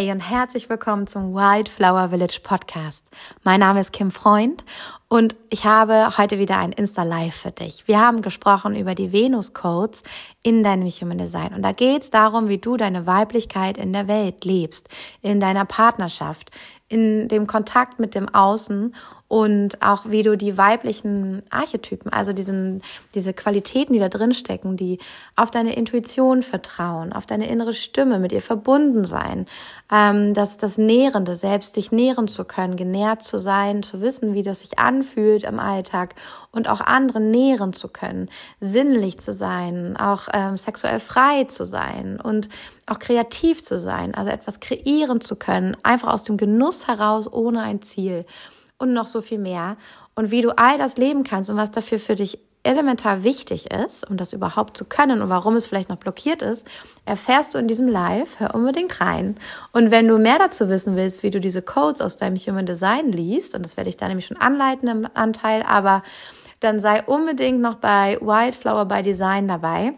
Hey und herzlich willkommen zum Wildflower Village Podcast. Mein Name ist Kim Freund und ich habe heute wieder ein Insta Live für dich. Wir haben gesprochen über die Venus Codes in deinem Human Design und da geht es darum, wie du deine Weiblichkeit in der Welt lebst, in deiner Partnerschaft, in dem Kontakt mit dem Außen und auch wie du die weiblichen Archetypen, also diesen, diese Qualitäten, die da drin stecken, die auf deine Intuition vertrauen, auf deine innere Stimme, mit ihr verbunden sein, ähm, das, das Nährende, selbst dich nähren zu können, genährt zu sein, zu wissen, wie das sich anfühlt im Alltag und auch andere nähren zu können, sinnlich zu sein, auch ähm, sexuell frei zu sein und auch kreativ zu sein, also etwas kreieren zu können, einfach aus dem Genuss heraus, ohne ein Ziel und noch so viel mehr. Und wie du all das leben kannst und was dafür für dich elementar wichtig ist, um das überhaupt zu können und warum es vielleicht noch blockiert ist, erfährst du in diesem Live. Hör unbedingt rein. Und wenn du mehr dazu wissen willst, wie du diese Codes aus deinem Human Design liest, und das werde ich da nämlich schon anleiten im Anteil, aber dann sei unbedingt noch bei Wildflower by Design dabei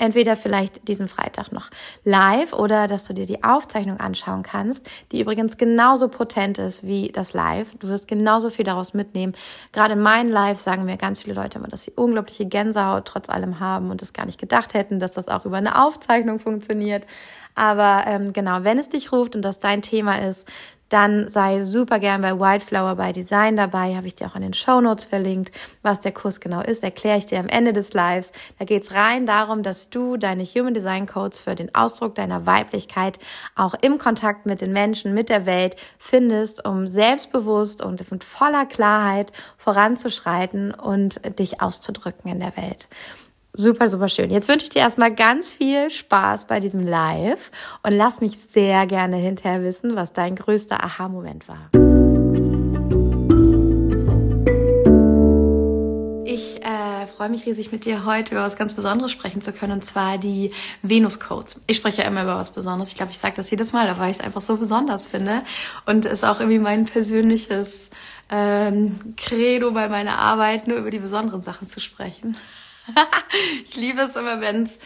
entweder vielleicht diesen Freitag noch live oder dass du dir die Aufzeichnung anschauen kannst, die übrigens genauso potent ist wie das Live. Du wirst genauso viel daraus mitnehmen. Gerade in meinen Live sagen mir ganz viele Leute immer, dass sie unglaubliche Gänsehaut trotz allem haben und es gar nicht gedacht hätten, dass das auch über eine Aufzeichnung funktioniert. Aber ähm, genau, wenn es dich ruft und das dein Thema ist, dann sei super gern bei Wildflower by Design dabei. Habe ich dir auch in den Show Notes verlinkt. Was der Kurs genau ist, erkläre ich dir am Ende des Lives. Da geht's rein darum, dass du deine Human Design Codes für den Ausdruck deiner Weiblichkeit auch im Kontakt mit den Menschen, mit der Welt findest, um selbstbewusst und mit voller Klarheit voranzuschreiten und dich auszudrücken in der Welt. Super, super schön. Jetzt wünsche ich dir erstmal ganz viel Spaß bei diesem Live und lass mich sehr gerne hinterher wissen, was dein größter Aha-Moment war. Ich äh, freue mich riesig, mit dir heute über was ganz Besonderes sprechen zu können, und zwar die Venus-Codes. Ich spreche ja immer über was Besonderes. Ich glaube, ich sage das jedes Mal, weil ich es einfach so besonders finde und es auch irgendwie mein persönliches ähm, Credo bei meiner Arbeit, nur über die besonderen Sachen zu sprechen. ich liebe es immer, wenn es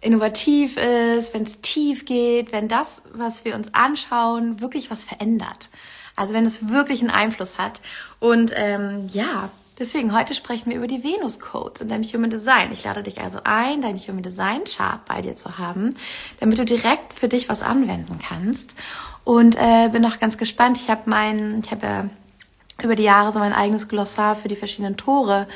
innovativ ist, wenn es tief geht, wenn das, was wir uns anschauen, wirklich was verändert. Also wenn es wirklich einen Einfluss hat. Und ähm, ja, deswegen heute sprechen wir über die Venus-Codes in deinem Human Design. Ich lade dich also ein, dein Human Design Chart bei dir zu haben, damit du direkt für dich was anwenden kannst. Und äh, bin auch ganz gespannt. Ich habe mein, ich habe ja über die Jahre so mein eigenes Glossar für die verschiedenen Tore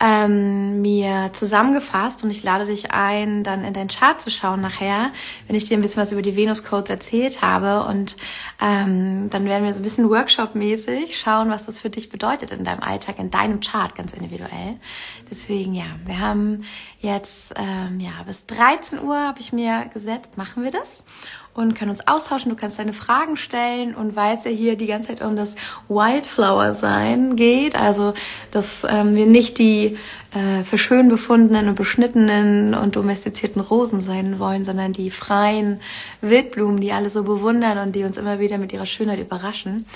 ähm, mir zusammengefasst und ich lade dich ein, dann in deinen Chart zu schauen nachher, wenn ich dir ein bisschen was über die Venus-Codes erzählt habe und ähm, dann werden wir so ein bisschen Workshop-mäßig schauen, was das für dich bedeutet in deinem Alltag, in deinem Chart ganz individuell. Deswegen ja, wir haben jetzt ähm, ja bis 13 Uhr habe ich mir gesetzt, machen wir das und können uns austauschen. Du kannst deine Fragen stellen und weißt ja hier die ganze Zeit um das Wildflower sein geht. Also, dass ähm, wir nicht die äh, für schön befundenen und beschnittenen und domestizierten Rosen sein wollen, sondern die freien Wildblumen, die alle so bewundern und die uns immer wieder mit ihrer Schönheit überraschen.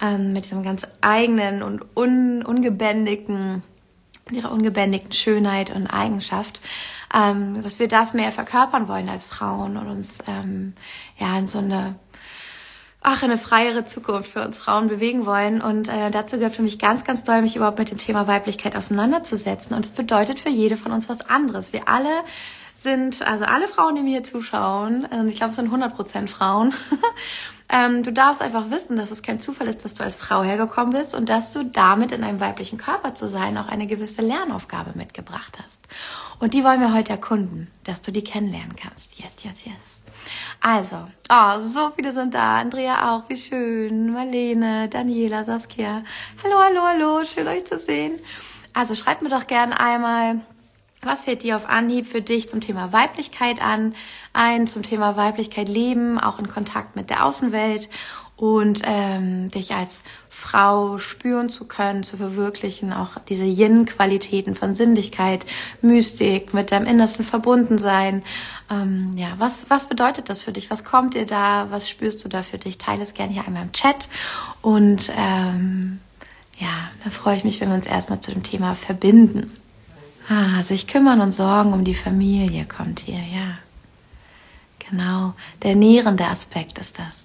Ähm, mit diesem ganz eigenen und un ungebändigten ihrer ungebändigten Schönheit und Eigenschaft, ähm, dass wir das mehr verkörpern wollen als Frauen und uns ähm, ja in so eine ach, eine freiere Zukunft für uns Frauen bewegen wollen. Und äh, dazu gehört für mich ganz, ganz doll, mich überhaupt mit dem Thema Weiblichkeit auseinanderzusetzen. Und es bedeutet für jede von uns was anderes. Wir alle sind, also alle Frauen, die mir hier zuschauen, und ich glaube, es sind 100 Prozent Frauen, ähm, du darfst einfach wissen, dass es kein Zufall ist, dass du als Frau hergekommen bist und dass du damit in einem weiblichen Körper zu sein auch eine gewisse Lernaufgabe mitgebracht hast. Und die wollen wir heute erkunden, dass du die kennenlernen kannst. Yes, yes, yes. Also, oh, so viele sind da. Andrea auch, wie schön. Marlene, Daniela, Saskia. Hallo, hallo, hallo. Schön euch zu sehen. Also schreibt mir doch gerne einmal, was fällt dir auf Anhieb für dich zum Thema Weiblichkeit an? Ein zum Thema Weiblichkeit leben, auch in Kontakt mit der Außenwelt und ähm, dich als Frau spüren zu können, zu verwirklichen, auch diese Yin-Qualitäten von Sinnlichkeit, Mystik, mit deinem Innersten verbunden sein. Ähm, ja, was, was bedeutet das für dich? Was kommt dir da? Was spürst du da für dich? Teile es gerne hier einmal im Chat und ähm, ja, da freue ich mich, wenn wir uns erstmal zu dem Thema verbinden. Ah, sich kümmern und sorgen um die Familie kommt hier, ja. Genau, der nährende Aspekt ist das.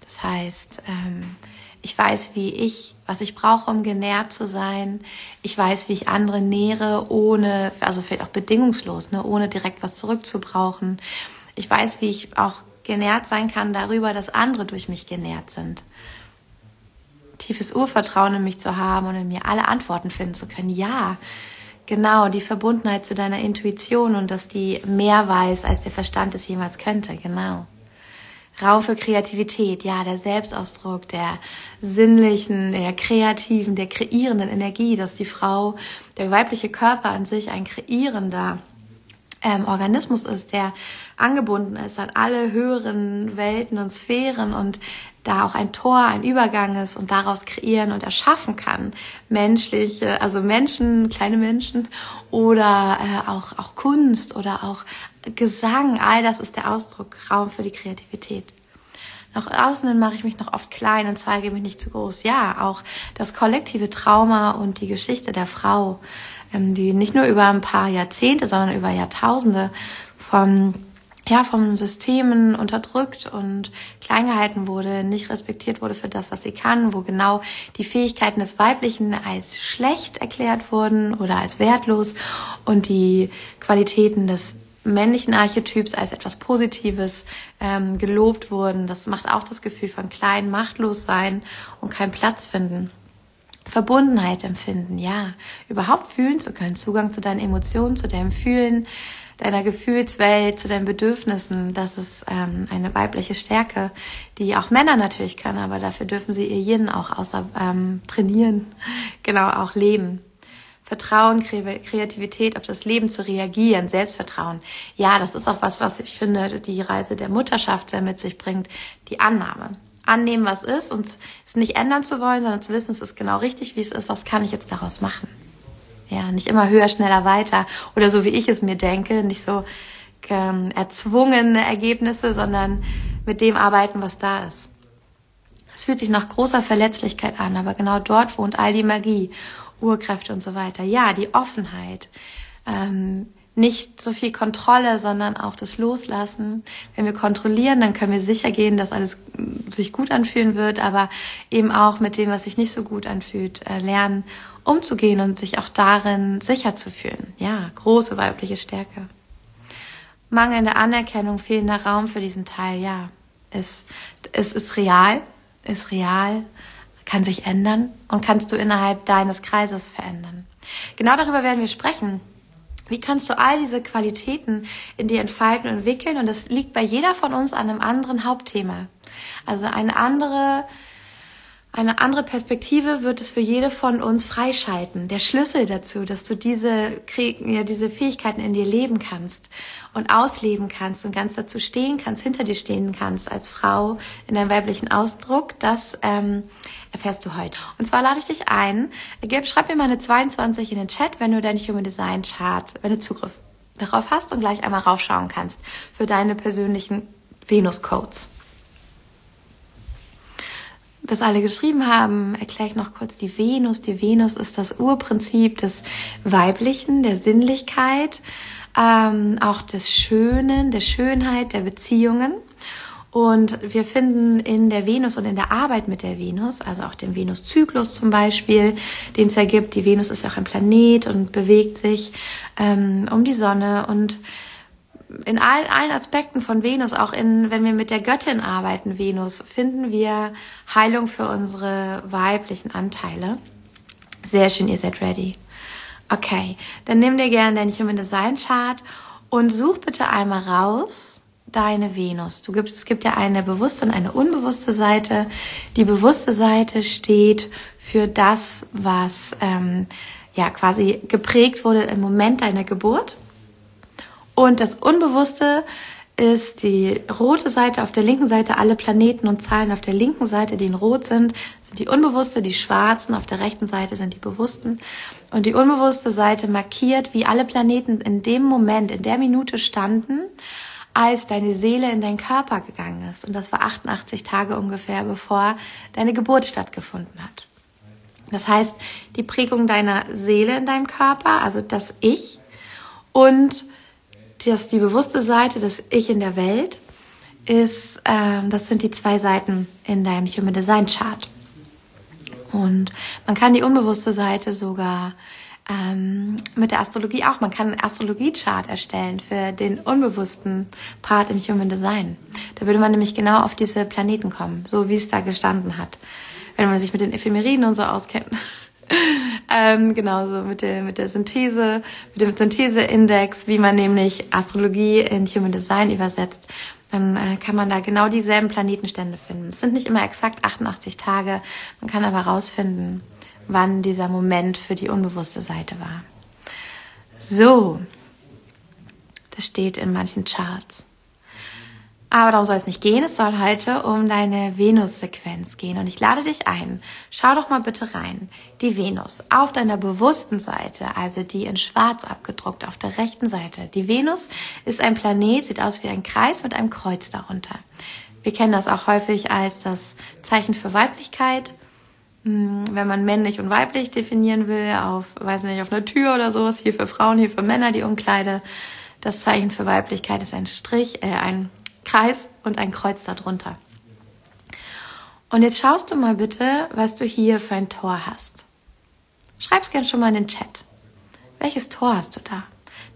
Das heißt, ähm, ich weiß, wie ich, was ich brauche, um genährt zu sein. Ich weiß, wie ich andere nähere, ohne, also vielleicht auch bedingungslos, ne, ohne direkt was zurückzubrauchen. Ich weiß, wie ich auch genährt sein kann darüber, dass andere durch mich genährt sind. Tiefes Urvertrauen in mich zu haben und in mir alle Antworten finden zu können. Ja, genau, die Verbundenheit zu deiner Intuition und dass die mehr weiß, als der Verstand es jemals könnte. Genau. Raum für Kreativität, ja, der Selbstausdruck, der sinnlichen, der kreativen, der kreierenden Energie, dass die Frau, der weibliche Körper an sich ein kreierender ähm, Organismus ist, der angebunden ist an alle höheren Welten und Sphären und da auch ein Tor, ein Übergang ist und daraus kreieren und erschaffen kann. Menschliche, also Menschen, kleine Menschen oder äh, auch, auch Kunst oder auch Gesang, all das ist der Ausdruck, Raum für die Kreativität. Nach außen mache ich mich noch oft klein und zeige mich nicht zu groß. Ja, auch das kollektive Trauma und die Geschichte der Frau, die nicht nur über ein paar Jahrzehnte, sondern über Jahrtausende von ja, vom Systemen unterdrückt und klein gehalten wurde, nicht respektiert wurde für das, was sie kann, wo genau die Fähigkeiten des Weiblichen als schlecht erklärt wurden oder als wertlos und die Qualitäten des männlichen Archetyps als etwas Positives ähm, gelobt wurden. Das macht auch das Gefühl von klein, machtlos sein und keinen Platz finden. Verbundenheit empfinden, ja, überhaupt fühlen zu können, Zugang zu deinen Emotionen, zu deinem Fühlen, deiner Gefühlswelt, zu deinen Bedürfnissen. Das ist ähm, eine weibliche Stärke, die auch Männer natürlich können, aber dafür dürfen sie ihr Yin auch außer ähm, trainieren, genau auch leben. Vertrauen, Kreativität, auf das Leben zu reagieren, Selbstvertrauen. Ja, das ist auch was, was ich finde, die Reise der Mutterschaft sehr mit sich bringt. Die Annahme. Annehmen, was ist und es nicht ändern zu wollen, sondern zu wissen, es ist genau richtig, wie es ist. Was kann ich jetzt daraus machen? Ja, nicht immer höher, schneller, weiter oder so, wie ich es mir denke, nicht so ähm, erzwungene Ergebnisse, sondern mit dem arbeiten, was da ist. Es fühlt sich nach großer Verletzlichkeit an, aber genau dort wohnt all die Magie. Urkräfte und so weiter. Ja, die Offenheit. Ähm, nicht so viel Kontrolle, sondern auch das Loslassen. Wenn wir kontrollieren, dann können wir sicher gehen, dass alles sich gut anfühlen wird, aber eben auch mit dem, was sich nicht so gut anfühlt, äh, lernen umzugehen und sich auch darin sicher zu fühlen. Ja, große weibliche Stärke. Mangelnde Anerkennung, fehlender Raum für diesen Teil, ja, es, es ist real, ist real kann sich ändern und kannst du innerhalb deines Kreises verändern. Genau darüber werden wir sprechen. Wie kannst du all diese Qualitäten in dir entfalten und entwickeln? Und das liegt bei jeder von uns an einem anderen Hauptthema. Also eine andere eine andere Perspektive wird es für jede von uns freischalten. Der Schlüssel dazu, dass du diese, ja, diese Fähigkeiten in dir leben kannst und ausleben kannst und ganz dazu stehen kannst, hinter dir stehen kannst als Frau in deinem weiblichen Ausdruck, das ähm, erfährst du heute. Und zwar lade ich dich ein, gib, schreib mir mal eine 22 in den Chat, wenn du deinen Human Design Chart, wenn du Zugriff darauf hast und gleich einmal raufschauen kannst für deine persönlichen Venus Bis alle geschrieben haben, erkläre ich noch kurz die Venus. Die Venus ist das Urprinzip des Weiblichen, der Sinnlichkeit, ähm, auch des Schönen, der Schönheit, der Beziehungen. Und wir finden in der Venus und in der Arbeit mit der Venus, also auch dem Venuszyklus zum Beispiel, den es ergibt. Die Venus ist auch ein Planet und bewegt sich ähm, um die Sonne und in all, allen Aspekten von Venus, auch in, wenn wir mit der Göttin arbeiten, Venus, finden wir Heilung für unsere weiblichen Anteile. Sehr schön, ihr seid ready. Okay, dann nimm dir gerne dein Human Design Chart und such bitte einmal raus deine Venus. Du gibst, es gibt ja eine bewusste und eine unbewusste Seite. Die bewusste Seite steht für das, was ähm, ja quasi geprägt wurde im Moment deiner Geburt. Und das Unbewusste ist die rote Seite, auf der linken Seite alle Planeten und Zahlen auf der linken Seite, die in rot sind, sind die unbewusste, die schwarzen auf der rechten Seite sind die bewussten. Und die unbewusste Seite markiert, wie alle Planeten in dem Moment, in der Minute standen, als deine Seele in deinen Körper gegangen ist. Und das war 88 Tage ungefähr, bevor deine Geburt stattgefunden hat. Das heißt, die Prägung deiner Seele in deinem Körper, also das Ich und dass die bewusste Seite, das Ich in der Welt, ist, äh, das sind die zwei Seiten in deinem Human Design Chart. Und man kann die unbewusste Seite sogar ähm, mit der Astrologie auch. Man kann einen Astrologie-Chart erstellen für den unbewussten Part im Human Design. Da würde man nämlich genau auf diese Planeten kommen, so wie es da gestanden hat. Wenn man sich mit den Ephemeriden und so auskennt. ähm, genauso mit der, mit der Synthese, mit dem Syntheseindex, wie man nämlich Astrologie in Human Design übersetzt dann äh, kann man da genau dieselben Planetenstände finden. Es sind nicht immer exakt 88 Tage, man kann aber rausfinden, wann dieser Moment für die unbewusste Seite war. So, das steht in manchen Charts. Aber darum soll es nicht gehen. Es soll heute um deine Venus-Sequenz gehen. Und ich lade dich ein. Schau doch mal bitte rein. Die Venus auf deiner bewussten Seite, also die in schwarz abgedruckt auf der rechten Seite. Die Venus ist ein Planet, sieht aus wie ein Kreis mit einem Kreuz darunter. Wir kennen das auch häufig als das Zeichen für Weiblichkeit. Hm, wenn man männlich und weiblich definieren will, auf, weiß nicht, auf einer Tür oder sowas, hier für Frauen, hier für Männer die Umkleide. Das Zeichen für Weiblichkeit ist ein Strich, äh, ein Kreis und ein Kreuz darunter. Und jetzt schaust du mal bitte, was du hier für ein Tor hast. Schreib's gern schon mal in den Chat. Welches Tor hast du da?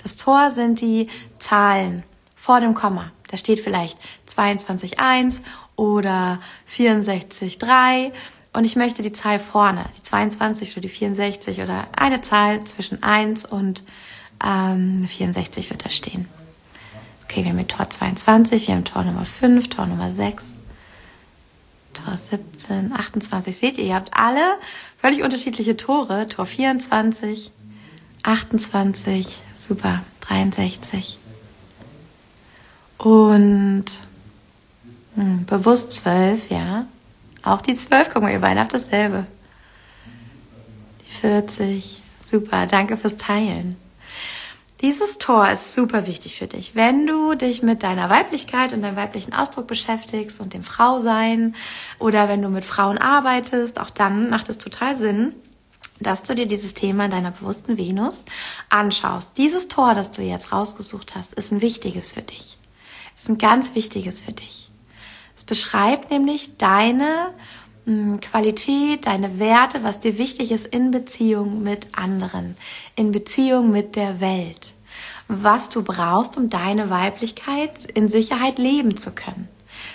Das Tor sind die Zahlen vor dem Komma. Da steht vielleicht 22,1 oder 64,3 und ich möchte die Zahl vorne, die 22 oder die 64 oder eine Zahl zwischen 1 und ähm, 64 wird da stehen. Okay, wir haben Tor 22, wir haben Tor Nummer 5, Tor Nummer 6, Tor 17, 28. Seht ihr, ihr habt alle völlig unterschiedliche Tore. Tor 24, 28, super, 63. Und hm, bewusst 12, ja. Auch die 12, guck mal, ihr beide habt dasselbe. Die 40, super, danke fürs Teilen. Dieses Tor ist super wichtig für dich. Wenn du dich mit deiner Weiblichkeit und deinem weiblichen Ausdruck beschäftigst und dem Frausein oder wenn du mit Frauen arbeitest, auch dann macht es total Sinn, dass du dir dieses Thema in deiner bewussten Venus anschaust. Dieses Tor, das du jetzt rausgesucht hast, ist ein wichtiges für dich. Ist ein ganz wichtiges für dich. Es beschreibt nämlich deine Qualität, deine Werte, was dir wichtig ist in Beziehung mit anderen, in Beziehung mit der Welt, was du brauchst, um deine Weiblichkeit in Sicherheit leben zu können.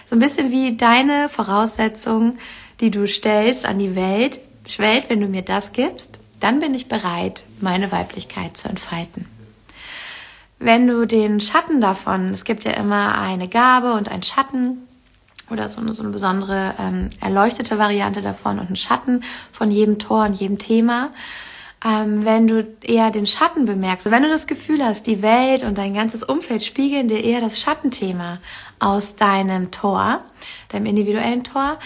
So ein bisschen wie deine Voraussetzung, die du stellst an die Welt, Welt, wenn du mir das gibst, dann bin ich bereit, meine Weiblichkeit zu entfalten. Wenn du den Schatten davon, es gibt ja immer eine Gabe und einen Schatten, oder so eine, so eine besondere ähm, erleuchtete Variante davon und einen Schatten von jedem Tor und jedem Thema. Ähm, wenn du eher den Schatten bemerkst, wenn du das Gefühl hast, die Welt und dein ganzes Umfeld spiegeln dir eher das Schattenthema aus deinem Tor, deinem individuellen Tor,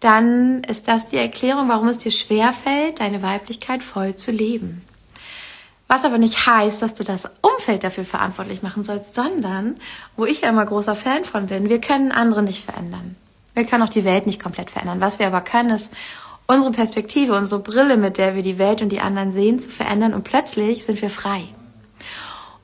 dann ist das die Erklärung, warum es dir schwerfällt, deine Weiblichkeit voll zu leben. Was aber nicht heißt, dass du das Umfeld dafür verantwortlich machen sollst, sondern, wo ich ja immer großer Fan von bin, wir können andere nicht verändern. Wir können auch die Welt nicht komplett verändern. Was wir aber können, ist unsere Perspektive, unsere Brille, mit der wir die Welt und die anderen sehen, zu verändern und plötzlich sind wir frei.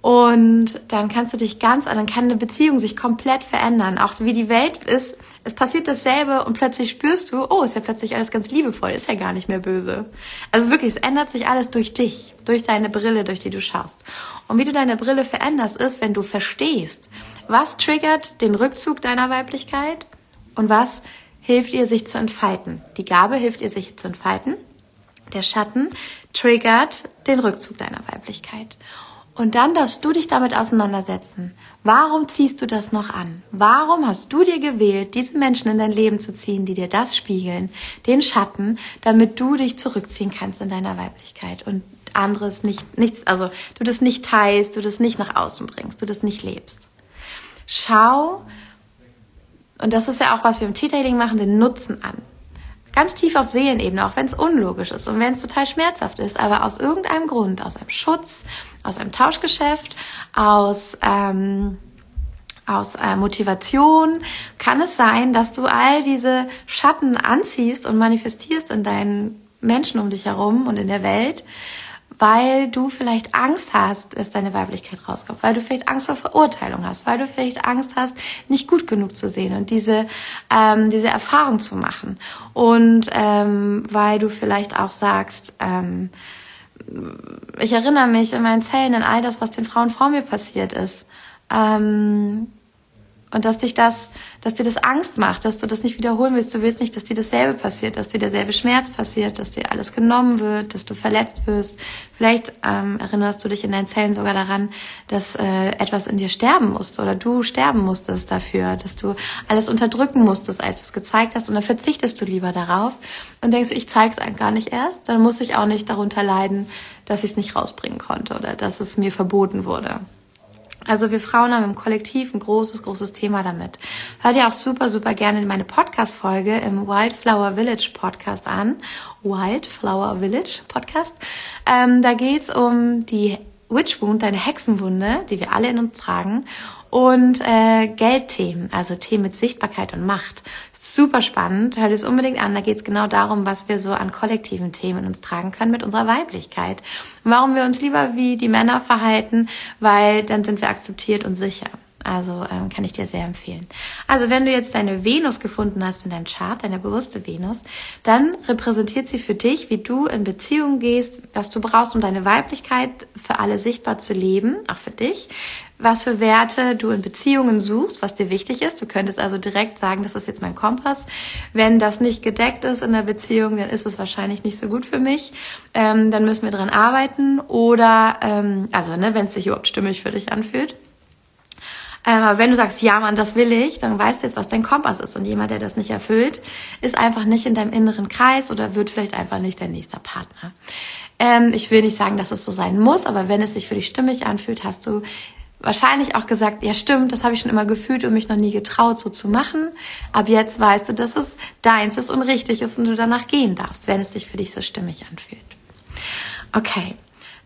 Und dann kannst du dich ganz, dann kann eine Beziehung sich komplett verändern. Auch wie die Welt ist, es passiert dasselbe und plötzlich spürst du, oh, ist ja plötzlich alles ganz liebevoll, ist ja gar nicht mehr böse. Also wirklich, es ändert sich alles durch dich, durch deine Brille, durch die du schaust. Und wie du deine Brille veränderst, ist, wenn du verstehst, was triggert den Rückzug deiner Weiblichkeit und was hilft ihr, sich zu entfalten. Die Gabe hilft ihr, sich zu entfalten. Der Schatten triggert den Rückzug deiner Weiblichkeit. Und dann darfst du dich damit auseinandersetzen. Warum ziehst du das noch an? Warum hast du dir gewählt, diese Menschen in dein Leben zu ziehen, die dir das spiegeln, den Schatten, damit du dich zurückziehen kannst in deiner Weiblichkeit und anderes nicht, nichts, also du das nicht teilst, du das nicht nach außen bringst, du das nicht lebst. Schau, und das ist ja auch, was wir im T-Tailing machen, den Nutzen an ganz tief auf Seelenebene, auch wenn es unlogisch ist und wenn es total schmerzhaft ist, aber aus irgendeinem Grund, aus einem Schutz, aus einem Tauschgeschäft, aus ähm, aus äh, Motivation kann es sein, dass du all diese Schatten anziehst und manifestierst in deinen Menschen um dich herum und in der Welt, weil du vielleicht Angst hast, dass deine Weiblichkeit rauskommt, weil du vielleicht Angst vor Verurteilung hast, weil du vielleicht Angst hast, nicht gut genug zu sehen und diese, ähm, diese Erfahrung zu machen. Und ähm, weil du vielleicht auch sagst, ähm, ich erinnere mich in meinen Zellen an all das, was den Frauen vor mir passiert ist. Ähm, und dass dich das, dass dir das Angst macht, dass du das nicht wiederholen willst. Du willst nicht, dass dir dasselbe passiert, dass dir derselbe Schmerz passiert, dass dir alles genommen wird, dass du verletzt wirst. Vielleicht ähm, erinnerst du dich in deinen Zellen sogar daran, dass äh, etwas in dir sterben musste oder du sterben musstest dafür, dass du alles unterdrücken musstest, als du es gezeigt hast. Und dann verzichtest du lieber darauf und denkst, ich zeig's gar nicht erst. Dann muss ich auch nicht darunter leiden, dass ich es nicht rausbringen konnte oder dass es mir verboten wurde. Also wir Frauen haben im Kollektiv ein großes, großes Thema damit. Hör dir auch super, super gerne meine Podcast-Folge im Wildflower Village Podcast an. Wildflower Village Podcast. Ähm, da geht's um die Witch Wound, deine Hexenwunde, die wir alle in uns tragen. Und äh, Geldthemen, also Themen mit Sichtbarkeit und Macht. Super spannend, hör dir es unbedingt an. Da geht es genau darum, was wir so an kollektiven Themen in uns tragen können mit unserer Weiblichkeit. Warum wir uns lieber wie die Männer verhalten, weil dann sind wir akzeptiert und sicher. Also ähm, kann ich dir sehr empfehlen. Also wenn du jetzt deine Venus gefunden hast in deinem Chart, deine bewusste Venus, dann repräsentiert sie für dich, wie du in Beziehungen gehst, was du brauchst, um deine Weiblichkeit für alle sichtbar zu leben, auch für dich, was für Werte du in Beziehungen suchst, was dir wichtig ist. Du könntest also direkt sagen, das ist jetzt mein Kompass. Wenn das nicht gedeckt ist in der Beziehung, dann ist es wahrscheinlich nicht so gut für mich. Ähm, dann müssen wir dran arbeiten. Oder, ähm, also ne, wenn es sich überhaupt stimmig für dich anfühlt. Aber wenn du sagst, ja, Mann, das will ich, dann weißt du jetzt, was dein Kompass ist. Und jemand, der das nicht erfüllt, ist einfach nicht in deinem inneren Kreis oder wird vielleicht einfach nicht dein nächster Partner. Ähm, ich will nicht sagen, dass es so sein muss, aber wenn es sich für dich stimmig anfühlt, hast du wahrscheinlich auch gesagt, ja stimmt, das habe ich schon immer gefühlt und mich noch nie getraut, so zu machen. Aber jetzt weißt du, dass es deins ist und richtig ist und du danach gehen darfst, wenn es sich für dich so stimmig anfühlt. Okay,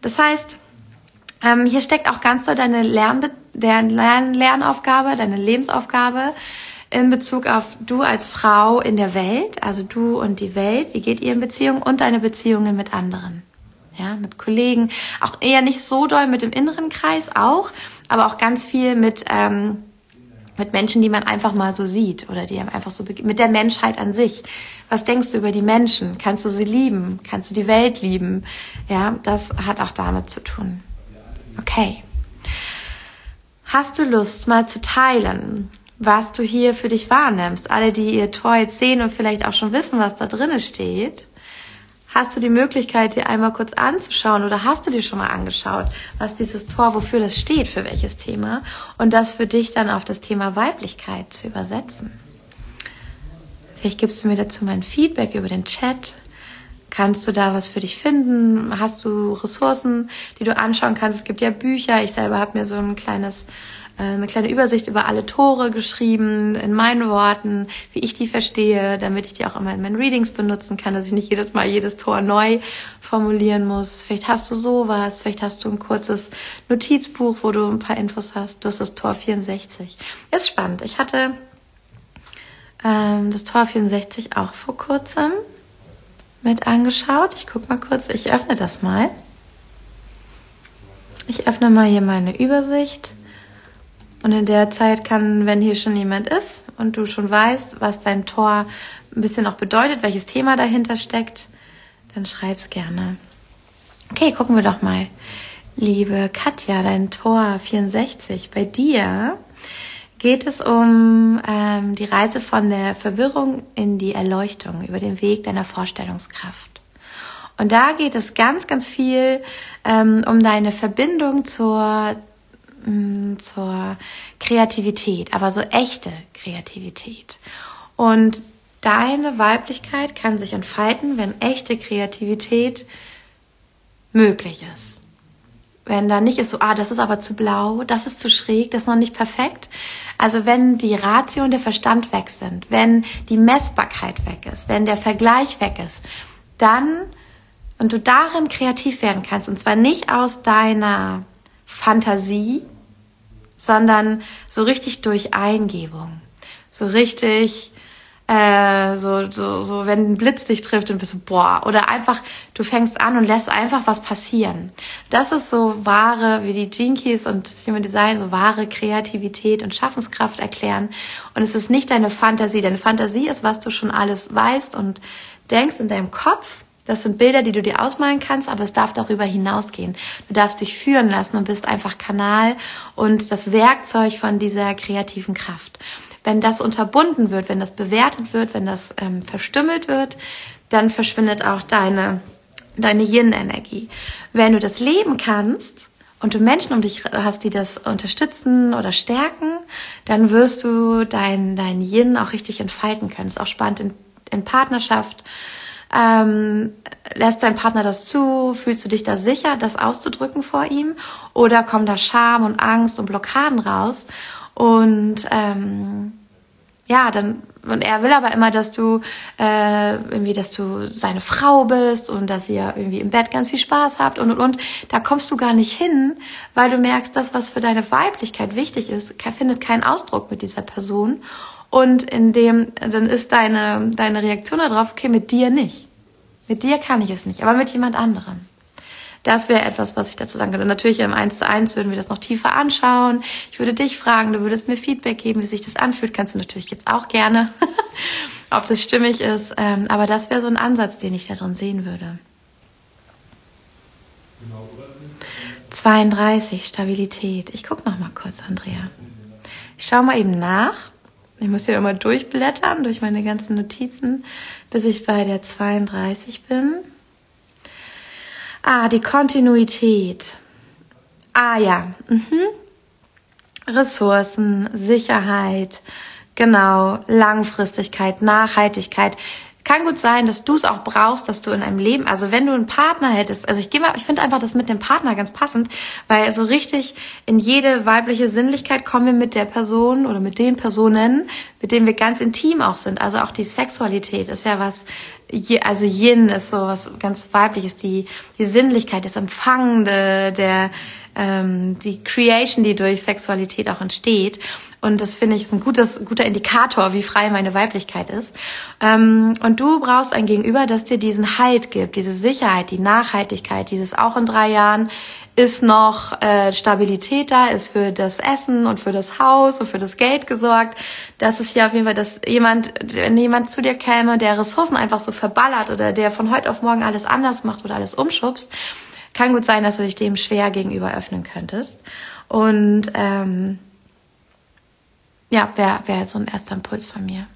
das heißt, ähm, hier steckt auch ganz doll deine Lern Lern Lernaufgabe, deine Lebensaufgabe in Bezug auf du als Frau in der Welt, also du und die Welt, wie geht ihr in Beziehung und deine Beziehungen mit anderen. Ja, mit Kollegen, auch eher nicht so doll mit dem inneren Kreis auch, aber auch ganz viel mit, ähm, mit Menschen, die man einfach mal so sieht oder die einfach so mit der Menschheit an sich. Was denkst du über die Menschen? Kannst du sie lieben? Kannst du die Welt lieben? Ja, das hat auch damit zu tun. Okay. Hast du Lust, mal zu teilen, was du hier für dich wahrnimmst? Alle, die ihr Tor jetzt sehen und vielleicht auch schon wissen, was da drinnen steht. Hast du die Möglichkeit, dir einmal kurz anzuschauen oder hast du dir schon mal angeschaut, was dieses Tor, wofür das steht, für welches Thema und das für dich dann auf das Thema Weiblichkeit zu übersetzen? Vielleicht gibst du mir dazu mein Feedback über den Chat. Kannst du da was für dich finden? Hast du Ressourcen, die du anschauen kannst? Es gibt ja Bücher. Ich selber habe mir so ein kleines äh, eine kleine Übersicht über alle Tore geschrieben, in meinen Worten, wie ich die verstehe, damit ich die auch immer in meinen Readings benutzen kann, dass ich nicht jedes Mal jedes Tor neu formulieren muss. Vielleicht hast du sowas, vielleicht hast du ein kurzes Notizbuch, wo du ein paar Infos hast. Du hast das Tor 64. Ist spannend. Ich hatte ähm, das Tor 64 auch vor kurzem mit angeschaut. Ich guck mal kurz, ich öffne das mal. Ich öffne mal hier meine Übersicht. Und in der Zeit kann, wenn hier schon jemand ist und du schon weißt, was dein Tor ein bisschen auch bedeutet, welches Thema dahinter steckt, dann schreib's gerne. Okay, gucken wir doch mal. Liebe Katja, dein Tor 64. Bei dir geht es um ähm, die Reise von der Verwirrung in die Erleuchtung über den Weg deiner Vorstellungskraft. Und da geht es ganz, ganz viel ähm, um deine Verbindung zur Mm, zur Kreativität, aber so echte Kreativität. Und deine Weiblichkeit kann sich entfalten, wenn echte Kreativität möglich ist. Wenn da nicht ist so, ah, das ist aber zu blau, das ist zu schräg, das ist noch nicht perfekt. Also wenn die Ratio und der Verstand weg sind, wenn die Messbarkeit weg ist, wenn der Vergleich weg ist, dann und du darin kreativ werden kannst und zwar nicht aus deiner Fantasie, sondern so richtig durch Eingebung. So richtig äh, so, so, so, wenn ein Blitz dich trifft und bist du, boah, oder einfach, du fängst an und lässt einfach was passieren. Das ist so wahre, wie die Keys und das Human Design, so wahre Kreativität und Schaffenskraft erklären. Und es ist nicht deine Fantasie. Deine Fantasie ist, was du schon alles weißt und denkst in deinem Kopf. Das sind Bilder, die du dir ausmalen kannst, aber es darf darüber hinausgehen. Du darfst dich führen lassen und bist einfach Kanal und das Werkzeug von dieser kreativen Kraft. Wenn das unterbunden wird, wenn das bewertet wird, wenn das ähm, verstümmelt wird, dann verschwindet auch deine, deine Yin-Energie. Wenn du das leben kannst und du Menschen um dich hast, die das unterstützen oder stärken, dann wirst du dein, dein Yin auch richtig entfalten können. Das ist auch spannend in, in Partnerschaft. Ähm, lässt dein Partner das zu? Fühlst du dich da sicher, das auszudrücken vor ihm? Oder kommen da Scham und Angst und Blockaden raus? Und ähm, ja, dann und er will aber immer, dass du äh, irgendwie, dass du seine Frau bist und dass ihr irgendwie im Bett ganz viel Spaß habt und und und. Da kommst du gar nicht hin, weil du merkst, das, was für deine Weiblichkeit wichtig ist, findet keinen Ausdruck mit dieser Person. Und in dem, dann ist deine deine Reaktion darauf, okay, mit dir nicht, mit dir kann ich es nicht, aber mit jemand anderem. Das wäre etwas, was ich dazu sagen könnte. Natürlich im 1 zu 1 würden wir das noch tiefer anschauen. Ich würde dich fragen, du würdest mir Feedback geben, wie sich das anfühlt. Kannst du natürlich jetzt auch gerne, ob das stimmig ist. Ähm, aber das wäre so ein Ansatz, den ich da drin sehen würde. 32, Stabilität. Ich gucke noch mal kurz, Andrea. Ich schaue mal eben nach. Ich muss hier immer durchblättern durch meine ganzen Notizen, bis ich bei der 32 bin. Ah, die Kontinuität. Ah ja. Mhm. Ressourcen, Sicherheit, genau, Langfristigkeit, Nachhaltigkeit kann gut sein, dass du es auch brauchst, dass du in einem Leben, also wenn du einen Partner hättest, also ich gehe mal, ich finde einfach das mit dem Partner ganz passend, weil so richtig in jede weibliche Sinnlichkeit kommen wir mit der Person oder mit den Personen, mit denen wir ganz intim auch sind. Also auch die Sexualität ist ja was, also Yin ist so was ganz weibliches, die, die Sinnlichkeit, das Empfangende, der, ähm, die Creation, die durch Sexualität auch entsteht. Und das finde ich ist ein gutes, guter Indikator, wie frei meine Weiblichkeit ist. Ähm, und du brauchst ein Gegenüber, das dir diesen Halt gibt, diese Sicherheit, die Nachhaltigkeit, dieses auch in drei Jahren ist noch äh, Stabilität da, ist für das Essen und für das Haus und für das Geld gesorgt. Das ist ja auf jeden Fall, dass jemand, wenn jemand zu dir käme, der Ressourcen einfach so verballert oder der von heute auf morgen alles anders macht oder alles umschubst, kann gut sein, dass du dich dem schwer gegenüber öffnen könntest. Und ähm, ja, wäre wär so ein erster Impuls von mir.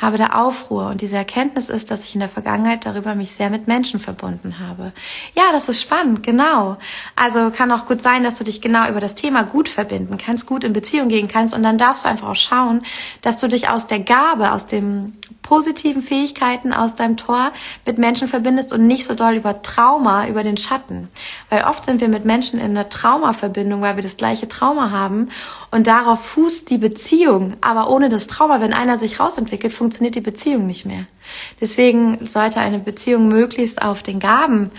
Habe da Aufruhr und diese Erkenntnis ist, dass ich in der Vergangenheit darüber mich sehr mit Menschen verbunden habe. Ja, das ist spannend, genau. Also kann auch gut sein, dass du dich genau über das Thema gut verbinden kannst, gut in Beziehung gehen kannst und dann darfst du einfach auch schauen, dass du dich aus der Gabe, aus dem positiven Fähigkeiten aus deinem Tor mit Menschen verbindest und nicht so doll über Trauma, über den Schatten. Weil oft sind wir mit Menschen in einer Traumaverbindung, weil wir das gleiche Trauma haben und darauf fußt die Beziehung. Aber ohne das Trauma, wenn einer sich rausentwickelt, die Beziehung nicht mehr. Deswegen sollte eine Beziehung möglichst auf den Gaben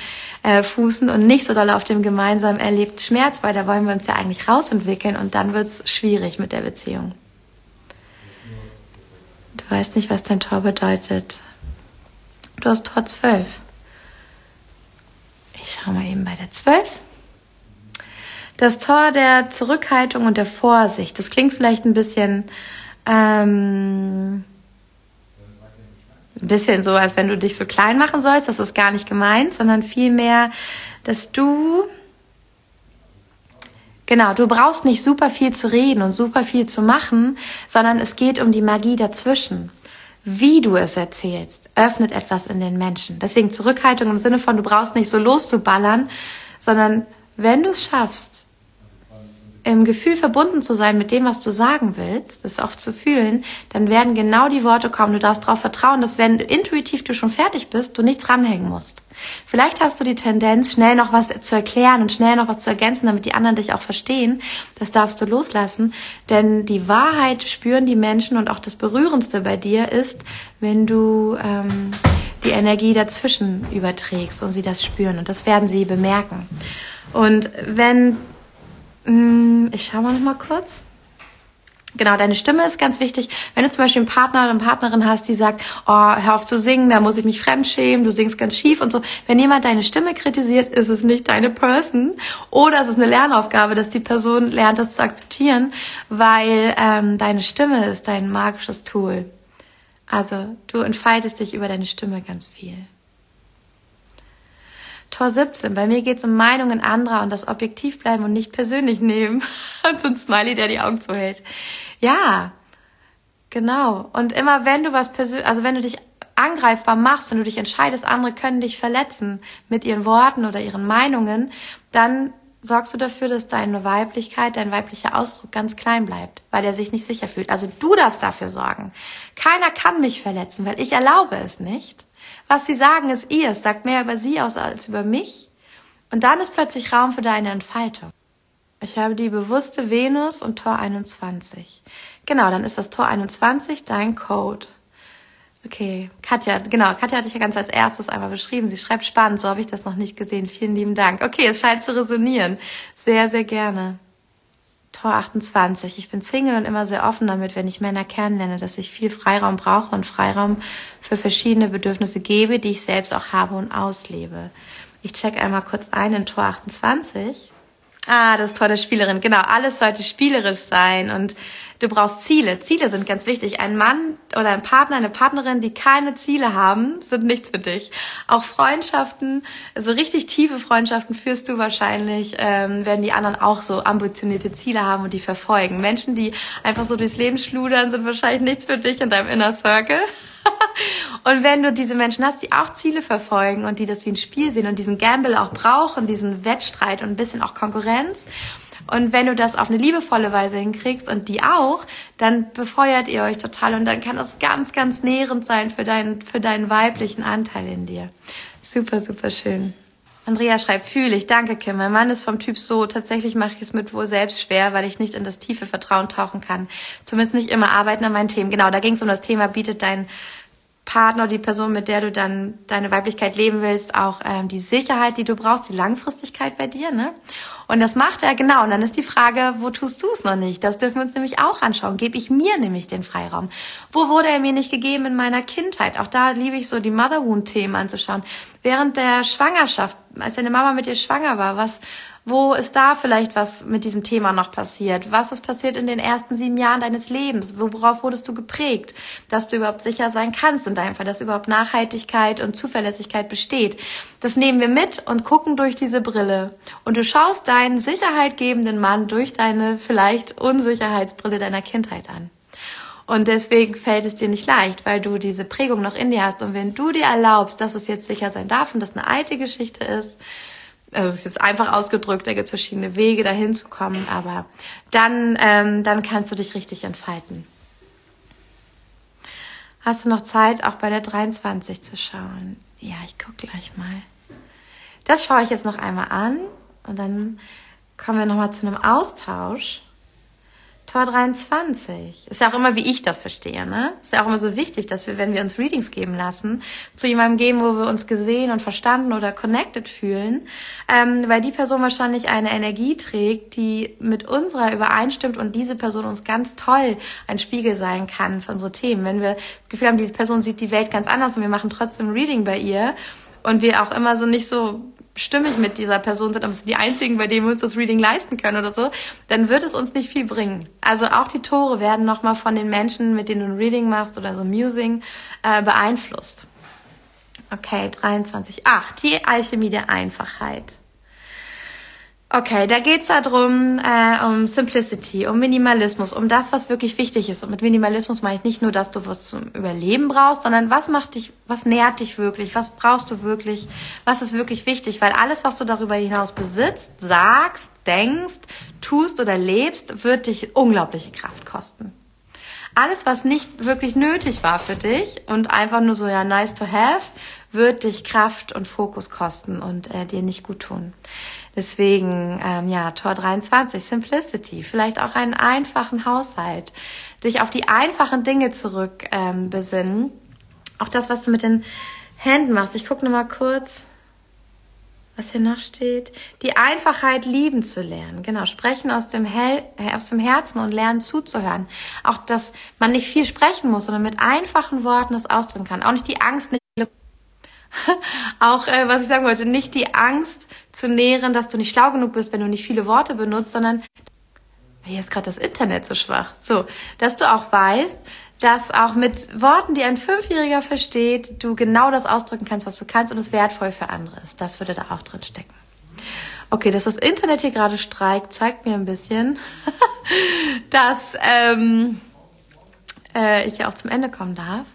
äh, fußen und nicht so doll auf dem gemeinsam erlebten Schmerz, weil da wollen wir uns ja eigentlich rausentwickeln und dann wird's schwierig mit der Beziehung. Du weißt nicht, was dein Tor bedeutet. Du hast Tor 12. Ich schaue mal eben bei der 12. Das Tor der Zurückhaltung und der Vorsicht. Das klingt vielleicht ein bisschen, ähm, ein bisschen so, als wenn du dich so klein machen sollst. Das ist gar nicht gemeint, sondern vielmehr, dass du Genau, du brauchst nicht super viel zu reden und super viel zu machen, sondern es geht um die Magie dazwischen. Wie du es erzählst, öffnet etwas in den Menschen. Deswegen Zurückhaltung im Sinne von, du brauchst nicht so loszuballern, sondern wenn du es schaffst, im Gefühl verbunden zu sein mit dem, was du sagen willst, das auch zu fühlen, dann werden genau die Worte kommen. Du darfst darauf vertrauen, dass wenn intuitiv du schon fertig bist, du nichts ranhängen musst. Vielleicht hast du die Tendenz, schnell noch was zu erklären und schnell noch was zu ergänzen, damit die anderen dich auch verstehen. Das darfst du loslassen, denn die Wahrheit spüren die Menschen und auch das Berührendste bei dir ist, wenn du ähm, die Energie dazwischen überträgst und sie das spüren und das werden sie bemerken. Und wenn ich schaue mal noch mal kurz. Genau, deine Stimme ist ganz wichtig. Wenn du zum Beispiel einen Partner oder eine Partnerin hast, die sagt, oh, hör auf zu singen, da muss ich mich fremdschämen, du singst ganz schief und so. Wenn jemand deine Stimme kritisiert, ist es nicht deine Person. Oder es ist eine Lernaufgabe, dass die Person lernt, das zu akzeptieren, weil ähm, deine Stimme ist dein magisches Tool. Also du entfaltest dich über deine Stimme ganz viel. Tor 17. Bei mir geht es um Meinungen anderer und das Objektiv bleiben und nicht persönlich nehmen. und so ein Smiley, der die Augen zuhält. Ja, genau. Und immer wenn du was persönlich, also wenn du dich angreifbar machst, wenn du dich entscheidest, andere können dich verletzen mit ihren Worten oder ihren Meinungen, dann sorgst du dafür, dass deine Weiblichkeit, dein weiblicher Ausdruck ganz klein bleibt, weil er sich nicht sicher fühlt. Also du darfst dafür sorgen. Keiner kann mich verletzen, weil ich erlaube es nicht. Was sie sagen, ist ihr. Es sagt mehr über sie aus als über mich. Und dann ist plötzlich Raum für deine Entfaltung. Ich habe die bewusste Venus und Tor 21. Genau, dann ist das Tor 21 dein Code. Okay, Katja, genau, Katja hatte ich ja ganz als erstes einmal beschrieben. Sie schreibt spannend, so habe ich das noch nicht gesehen. Vielen lieben Dank. Okay, es scheint zu resonieren. Sehr, sehr gerne. Tor 28. Ich bin Single und immer sehr offen damit, wenn ich Männer kennenlerne, dass ich viel Freiraum brauche und Freiraum für verschiedene Bedürfnisse gebe, die ich selbst auch habe und auslebe. Ich check einmal kurz ein in Tor 28. Ah, das ist tolle Spielerin. Genau, alles sollte spielerisch sein und du brauchst Ziele. Ziele sind ganz wichtig. Ein Mann oder ein Partner, eine Partnerin, die keine Ziele haben, sind nichts für dich. Auch Freundschaften, so also richtig tiefe Freundschaften führst du wahrscheinlich, ähm, wenn die anderen auch so ambitionierte Ziele haben und die verfolgen. Menschen, die einfach so durchs Leben schludern, sind wahrscheinlich nichts für dich in deinem Inner Circle. und wenn du diese Menschen hast, die auch Ziele verfolgen und die das wie ein Spiel sehen und diesen Gamble auch brauchen, diesen Wettstreit und ein bisschen auch Konkurrenz, und wenn du das auf eine liebevolle Weise hinkriegst und die auch, dann befeuert ihr euch total und dann kann das ganz, ganz nährend sein für deinen, für deinen weiblichen Anteil in dir. Super, super schön. Andrea schreibt, fühle ich, danke Kim. Mein Mann ist vom Typ so, tatsächlich mache ich es mit wohl selbst schwer, weil ich nicht in das tiefe Vertrauen tauchen kann. Zumindest nicht immer arbeiten an meinen Themen. Genau, da ging es um das Thema, bietet dein Partner, die Person, mit der du dann deine Weiblichkeit leben willst, auch ähm, die Sicherheit, die du brauchst, die Langfristigkeit bei dir, ne? Und das macht er genau. Und dann ist die Frage, wo tust du es noch nicht? Das dürfen wir uns nämlich auch anschauen. Gebe ich mir nämlich den Freiraum? Wo wurde er mir nicht gegeben in meiner Kindheit? Auch da liebe ich so die Mother Wound Themen anzuschauen. Während der Schwangerschaft, als deine Mama mit dir schwanger war, was wo ist da vielleicht was mit diesem Thema noch passiert? Was ist passiert in den ersten sieben Jahren deines Lebens? Worauf wurdest du geprägt, dass du überhaupt sicher sein kannst in deinem Fall, dass überhaupt Nachhaltigkeit und Zuverlässigkeit besteht? Das nehmen wir mit und gucken durch diese Brille. Und du schaust deinen sicherheitgebenden Mann durch deine vielleicht Unsicherheitsbrille deiner Kindheit an. Und deswegen fällt es dir nicht leicht, weil du diese Prägung noch in dir hast. Und wenn du dir erlaubst, dass es jetzt sicher sein darf und das eine alte Geschichte ist, also ist jetzt einfach ausgedrückt, da gibt es verschiedene Wege, dahin zu kommen, aber dann, ähm, dann kannst du dich richtig entfalten. Hast du noch Zeit, auch bei der 23 zu schauen? Ja, ich gucke gleich mal. Das schaue ich jetzt noch einmal an und dann kommen wir nochmal zu einem Austausch. Tor 23. Ist ja auch immer, wie ich das verstehe, ne? Ist ja auch immer so wichtig, dass wir, wenn wir uns Readings geben lassen, zu jemandem geben, wo wir uns gesehen und verstanden oder connected fühlen, ähm, weil die Person wahrscheinlich eine Energie trägt, die mit unserer übereinstimmt und diese Person uns ganz toll ein Spiegel sein kann für unsere Themen. Wenn wir das Gefühl haben, diese Person sieht die Welt ganz anders und wir machen trotzdem Reading bei ihr und wir auch immer so nicht so stimmig mit dieser Person sind, aber sind die einzigen, bei denen wir uns das Reading leisten können oder so, dann wird es uns nicht viel bringen. Also auch die Tore werden nochmal von den Menschen, mit denen du ein Reading machst oder so Musing, äh, beeinflusst. Okay, 23. Ach, die Alchemie der Einfachheit. Okay, da geht's darum, äh, um Simplicity, um Minimalismus, um das, was wirklich wichtig ist. Und mit Minimalismus meine ich nicht nur, dass du was zum Überleben brauchst, sondern was macht dich, was nährt dich wirklich, was brauchst du wirklich, was ist wirklich wichtig, weil alles, was du darüber hinaus besitzt, sagst, denkst, tust oder lebst, wird dich unglaubliche Kraft kosten. Alles, was nicht wirklich nötig war für dich und einfach nur so ja nice to have, wird dich Kraft und Fokus kosten und äh, dir nicht gut tun. Deswegen, ähm, ja, Tor 23, Simplicity, vielleicht auch einen einfachen Haushalt, sich auf die einfachen Dinge zurück ähm, besinnen. Auch das, was du mit den Händen machst. Ich gucke nur mal kurz. was hier noch steht, die Einfachheit lieben zu lernen. Genau, sprechen aus dem, Hel aus dem Herzen und lernen zuzuhören. Auch, dass man nicht viel sprechen muss, sondern mit einfachen Worten das ausdrücken kann. Auch nicht die Angst, nicht auch, äh, was ich sagen wollte, nicht die Angst zu nähren, dass du nicht schlau genug bist, wenn du nicht viele Worte benutzt, sondern hier ist gerade das Internet so schwach. So, dass du auch weißt, dass auch mit Worten, die ein Fünfjähriger versteht, du genau das ausdrücken kannst, was du kannst und es wertvoll für andere ist. Das würde da auch drin stecken. Okay, dass das Internet hier gerade streikt, zeigt mir ein bisschen, dass ähm, äh, ich ja auch zum Ende kommen darf.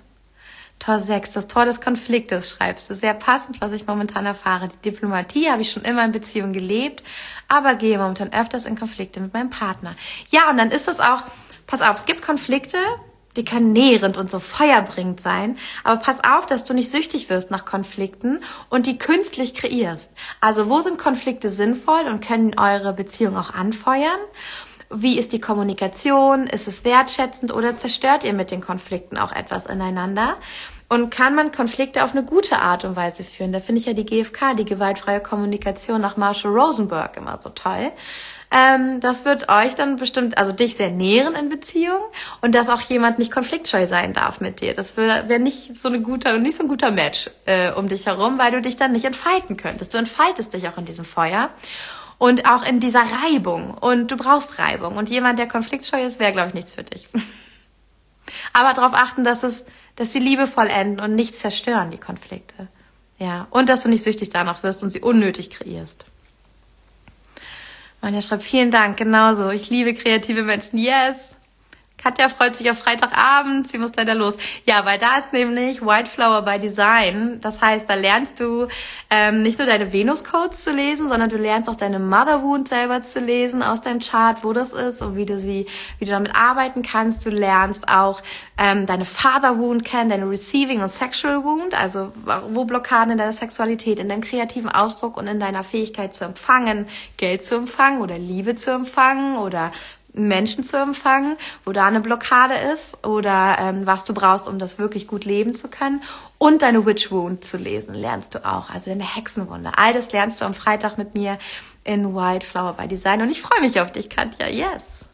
Tor 6, das Tor des Konfliktes schreibst du. Sehr passend, was ich momentan erfahre. Die Diplomatie habe ich schon immer in Beziehung gelebt, aber gehe momentan öfters in Konflikte mit meinem Partner. Ja, und dann ist das auch, pass auf, es gibt Konflikte, die können nährend und so feuerbringend sein. Aber pass auf, dass du nicht süchtig wirst nach Konflikten und die künstlich kreierst. Also wo sind Konflikte sinnvoll und können eure Beziehung auch anfeuern? Wie ist die Kommunikation? Ist es wertschätzend oder zerstört ihr mit den Konflikten auch etwas ineinander? Und kann man Konflikte auf eine gute Art und Weise führen? Da finde ich ja die GfK, die gewaltfreie Kommunikation nach Marshall Rosenberg immer so toll. Ähm, das wird euch dann bestimmt, also dich sehr nähren in Beziehung und dass auch jemand nicht konfliktscheu sein darf mit dir. Das wäre wär nicht so eine guter nicht so ein guter Match äh, um dich herum, weil du dich dann nicht entfalten könntest. Du entfaltest dich auch in diesem Feuer und auch in dieser Reibung. Und du brauchst Reibung. Und jemand, der konfliktscheu ist, wäre, glaube ich, nichts für dich. Aber darauf achten, dass es, dass sie liebevoll enden und nicht zerstören, die Konflikte. Ja. Und dass du nicht süchtig danach wirst und sie unnötig kreierst. Manja schreibt, vielen Dank, genauso. Ich liebe kreative Menschen. Yes. Katja freut sich auf Freitagabend, sie muss leider los. Ja, weil da ist nämlich White Flower by Design. Das heißt, da lernst du ähm, nicht nur deine Venus-Codes zu lesen, sondern du lernst auch deine Mother Wound selber zu lesen aus deinem Chart, wo das ist und wie du sie, wie du damit arbeiten kannst. Du lernst auch ähm, deine Father Wound kennen, deine Receiving und Sexual Wound, also wo Blockaden in deiner Sexualität, in deinem kreativen Ausdruck und in deiner Fähigkeit zu empfangen, Geld zu empfangen oder Liebe zu empfangen oder Menschen zu empfangen, wo da eine Blockade ist oder ähm, was du brauchst, um das wirklich gut leben zu können. Und deine Witch Wound zu lesen, lernst du auch. Also deine Hexenwunde. All das lernst du am Freitag mit mir in White Flower by Design. Und ich freue mich auf dich, Katja. Yes.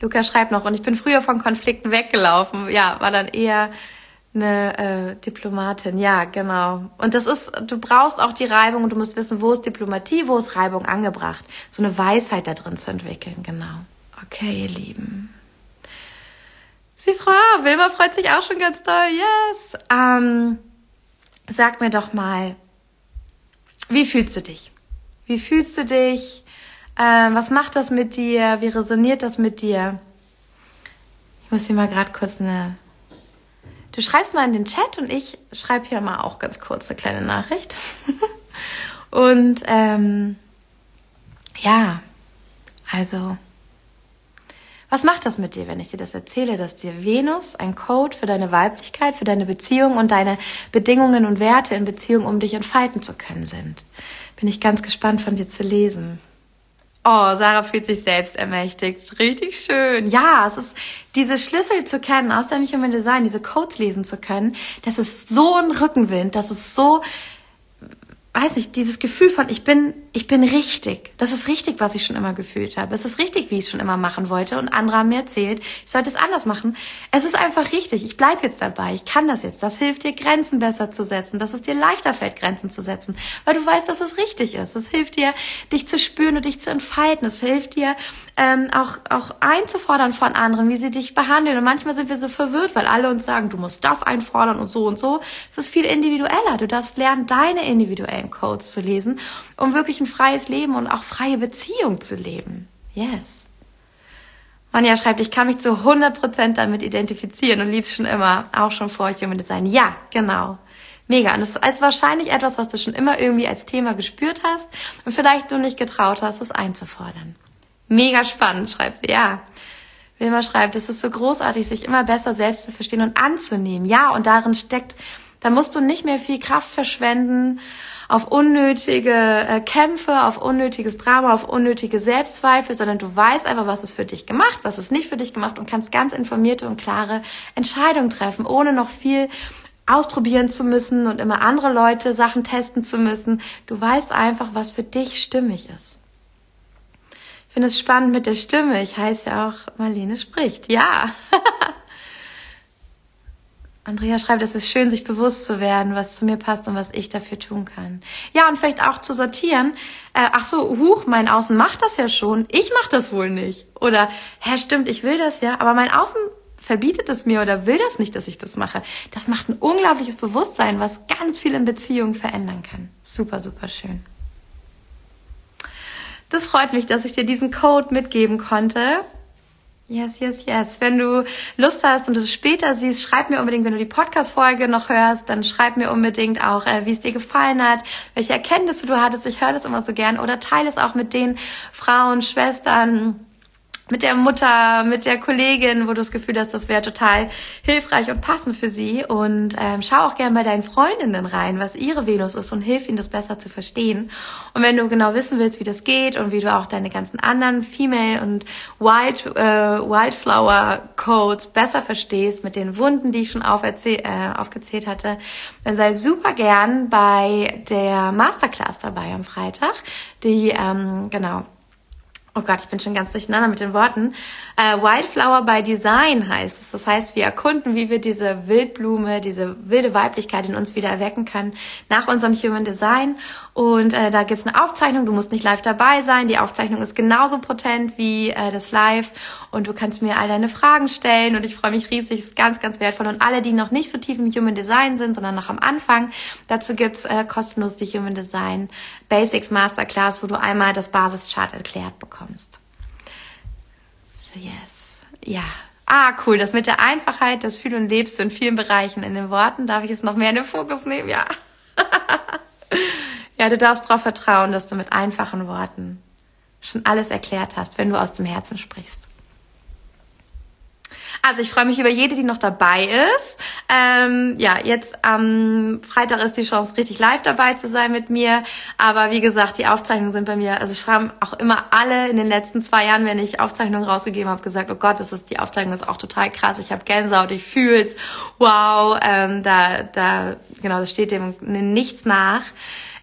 Luca schreibt noch, und ich bin früher von Konflikten weggelaufen. Ja, war dann eher eine äh, Diplomatin, ja, genau. Und das ist, du brauchst auch die Reibung und du musst wissen, wo ist Diplomatie, wo ist Reibung angebracht. So eine Weisheit da drin zu entwickeln, genau. Okay, ihr Lieben. Sie Frau Wilma freut sich auch schon ganz toll, yes. Ähm, sag mir doch mal, wie fühlst du dich? Wie fühlst du dich? Ähm, was macht das mit dir? Wie resoniert das mit dir? Ich muss hier mal gerade kurz eine Du schreibst mal in den Chat und ich schreibe hier mal auch ganz kurz eine kleine Nachricht. und ähm, ja, also, was macht das mit dir, wenn ich dir das erzähle, dass dir Venus ein Code für deine Weiblichkeit, für deine Beziehung und deine Bedingungen und Werte in Beziehung, um dich entfalten zu können sind? Bin ich ganz gespannt von dir zu lesen. Oh, Sarah fühlt sich selbst ermächtigt. Richtig schön. Ja, es ist diese Schlüssel zu kennen aus dem Human Design, diese Codes lesen zu können. Das ist so ein Rückenwind. Das ist so weiß nicht, dieses Gefühl von ich bin, ich bin richtig. Das ist richtig, was ich schon immer gefühlt habe. Es ist richtig, wie ich es schon immer machen wollte und andere haben mir erzählt, ich sollte es anders machen. Es ist einfach richtig. Ich bleib jetzt dabei. Ich kann das jetzt. Das hilft dir, Grenzen besser zu setzen, dass es dir leichter fällt, Grenzen zu setzen, weil du weißt, dass es richtig ist. Es hilft dir, dich zu spüren und dich zu entfalten. Es hilft dir, ähm, auch, auch einzufordern von anderen, wie sie dich behandeln. Und manchmal sind wir so verwirrt, weil alle uns sagen, du musst das einfordern und so und so. Es ist viel individueller. Du darfst lernen, deine individuellen Codes zu lesen, um wirklich ein freies Leben und auch freie Beziehung zu leben. Yes. Manja schreibt, ich kann mich zu 100% damit identifizieren und lieb's schon immer, auch schon vor Human Design. Ja, genau. Mega. Und es ist wahrscheinlich etwas, was du schon immer irgendwie als Thema gespürt hast und vielleicht du nicht getraut hast, es einzufordern. Mega spannend, schreibt sie, ja. Wilma schreibt, es ist so großartig, sich immer besser selbst zu verstehen und anzunehmen. Ja, und darin steckt, da musst du nicht mehr viel Kraft verschwenden auf unnötige äh, Kämpfe, auf unnötiges Drama, auf unnötige Selbstzweifel, sondern du weißt einfach, was ist für dich gemacht, was ist nicht für dich gemacht und kannst ganz informierte und klare Entscheidungen treffen, ohne noch viel ausprobieren zu müssen und immer andere Leute Sachen testen zu müssen. Du weißt einfach, was für dich stimmig ist. Ich finde es spannend mit der Stimme. Ich heiße ja auch Marlene spricht. Ja. Andrea schreibt, es ist schön, sich bewusst zu werden, was zu mir passt und was ich dafür tun kann. Ja, und vielleicht auch zu sortieren. Äh, ach so, huch, mein Außen macht das ja schon. Ich mach das wohl nicht. Oder, hä, stimmt, ich will das ja, aber mein Außen verbietet es mir oder will das nicht, dass ich das mache. Das macht ein unglaubliches Bewusstsein, was ganz viel in Beziehungen verändern kann. Super, super schön. Das freut mich, dass ich dir diesen Code mitgeben konnte. Yes, yes, yes. Wenn du Lust hast und es später siehst, schreib mir unbedingt, wenn du die Podcast-Folge noch hörst, dann schreib mir unbedingt auch, äh, wie es dir gefallen hat, welche Erkenntnisse du hattest. Ich höre das immer so gern. Oder teile es auch mit den Frauen, Schwestern, mit der Mutter, mit der Kollegin, wo du das Gefühl hast, das wäre total hilfreich und passend für sie. Und ähm, schau auch gerne bei deinen Freundinnen rein, was ihre Venus ist und hilf ihnen, das besser zu verstehen. Und wenn du genau wissen willst, wie das geht und wie du auch deine ganzen anderen Female und Wild, äh, Wildflower Codes besser verstehst mit den Wunden, die ich schon äh, aufgezählt hatte, dann sei super gern bei der Masterclass dabei am Freitag. Die, ähm, genau, Oh Gott, ich bin schon ganz durcheinander mit den Worten. Äh, Wildflower by Design heißt es. Das heißt, wir erkunden, wie wir diese Wildblume, diese wilde Weiblichkeit in uns wieder erwecken können nach unserem Human Design. Und äh, da gibt's eine Aufzeichnung. Du musst nicht live dabei sein. Die Aufzeichnung ist genauso potent wie äh, das Live. Und du kannst mir all deine Fragen stellen. Und ich freue mich riesig. Ist ganz, ganz wertvoll. Und alle, die noch nicht so tief im Human Design sind, sondern noch am Anfang, dazu gibt's äh, kostenlos die Human Design Basics Masterclass, wo du einmal das Basischart erklärt bekommst. So, yes. Ja. Ah, cool. Das mit der Einfachheit, das Fühl und Lebst du in vielen Bereichen in den Worten. Darf ich es noch mehr in den Fokus nehmen? Ja. ja, du darfst darauf vertrauen, dass du mit einfachen Worten schon alles erklärt hast, wenn du aus dem Herzen sprichst. Also ich freue mich über jede, die noch dabei ist. Ähm, ja, jetzt am Freitag ist die Chance, richtig live dabei zu sein mit mir. Aber wie gesagt, die Aufzeichnungen sind bei mir, also schreiben auch immer alle in den letzten zwei Jahren, wenn ich Aufzeichnungen rausgegeben habe, gesagt, oh Gott, das ist, die Aufzeichnung ist auch total krass, ich habe Gänsehaut, ich fühl's, wow, ähm, da, da, genau, das steht dem nichts nach.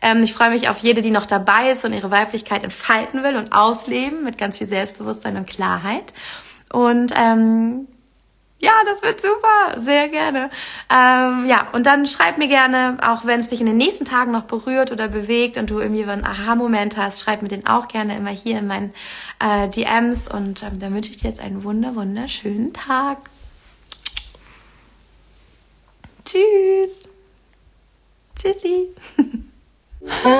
Ähm, ich freue mich auf jede, die noch dabei ist und ihre Weiblichkeit entfalten will und ausleben mit ganz viel Selbstbewusstsein und Klarheit. Und ähm, ja, das wird super, sehr gerne. Ähm, ja, und dann schreib mir gerne, auch wenn es dich in den nächsten Tagen noch berührt oder bewegt und du irgendwie einen Aha-Moment hast, schreib mir den auch gerne immer hier in meinen äh, DMs und ähm, dann wünsche ich dir jetzt einen wunder wunderschönen Tag. Tschüss. Tschüssi. 아~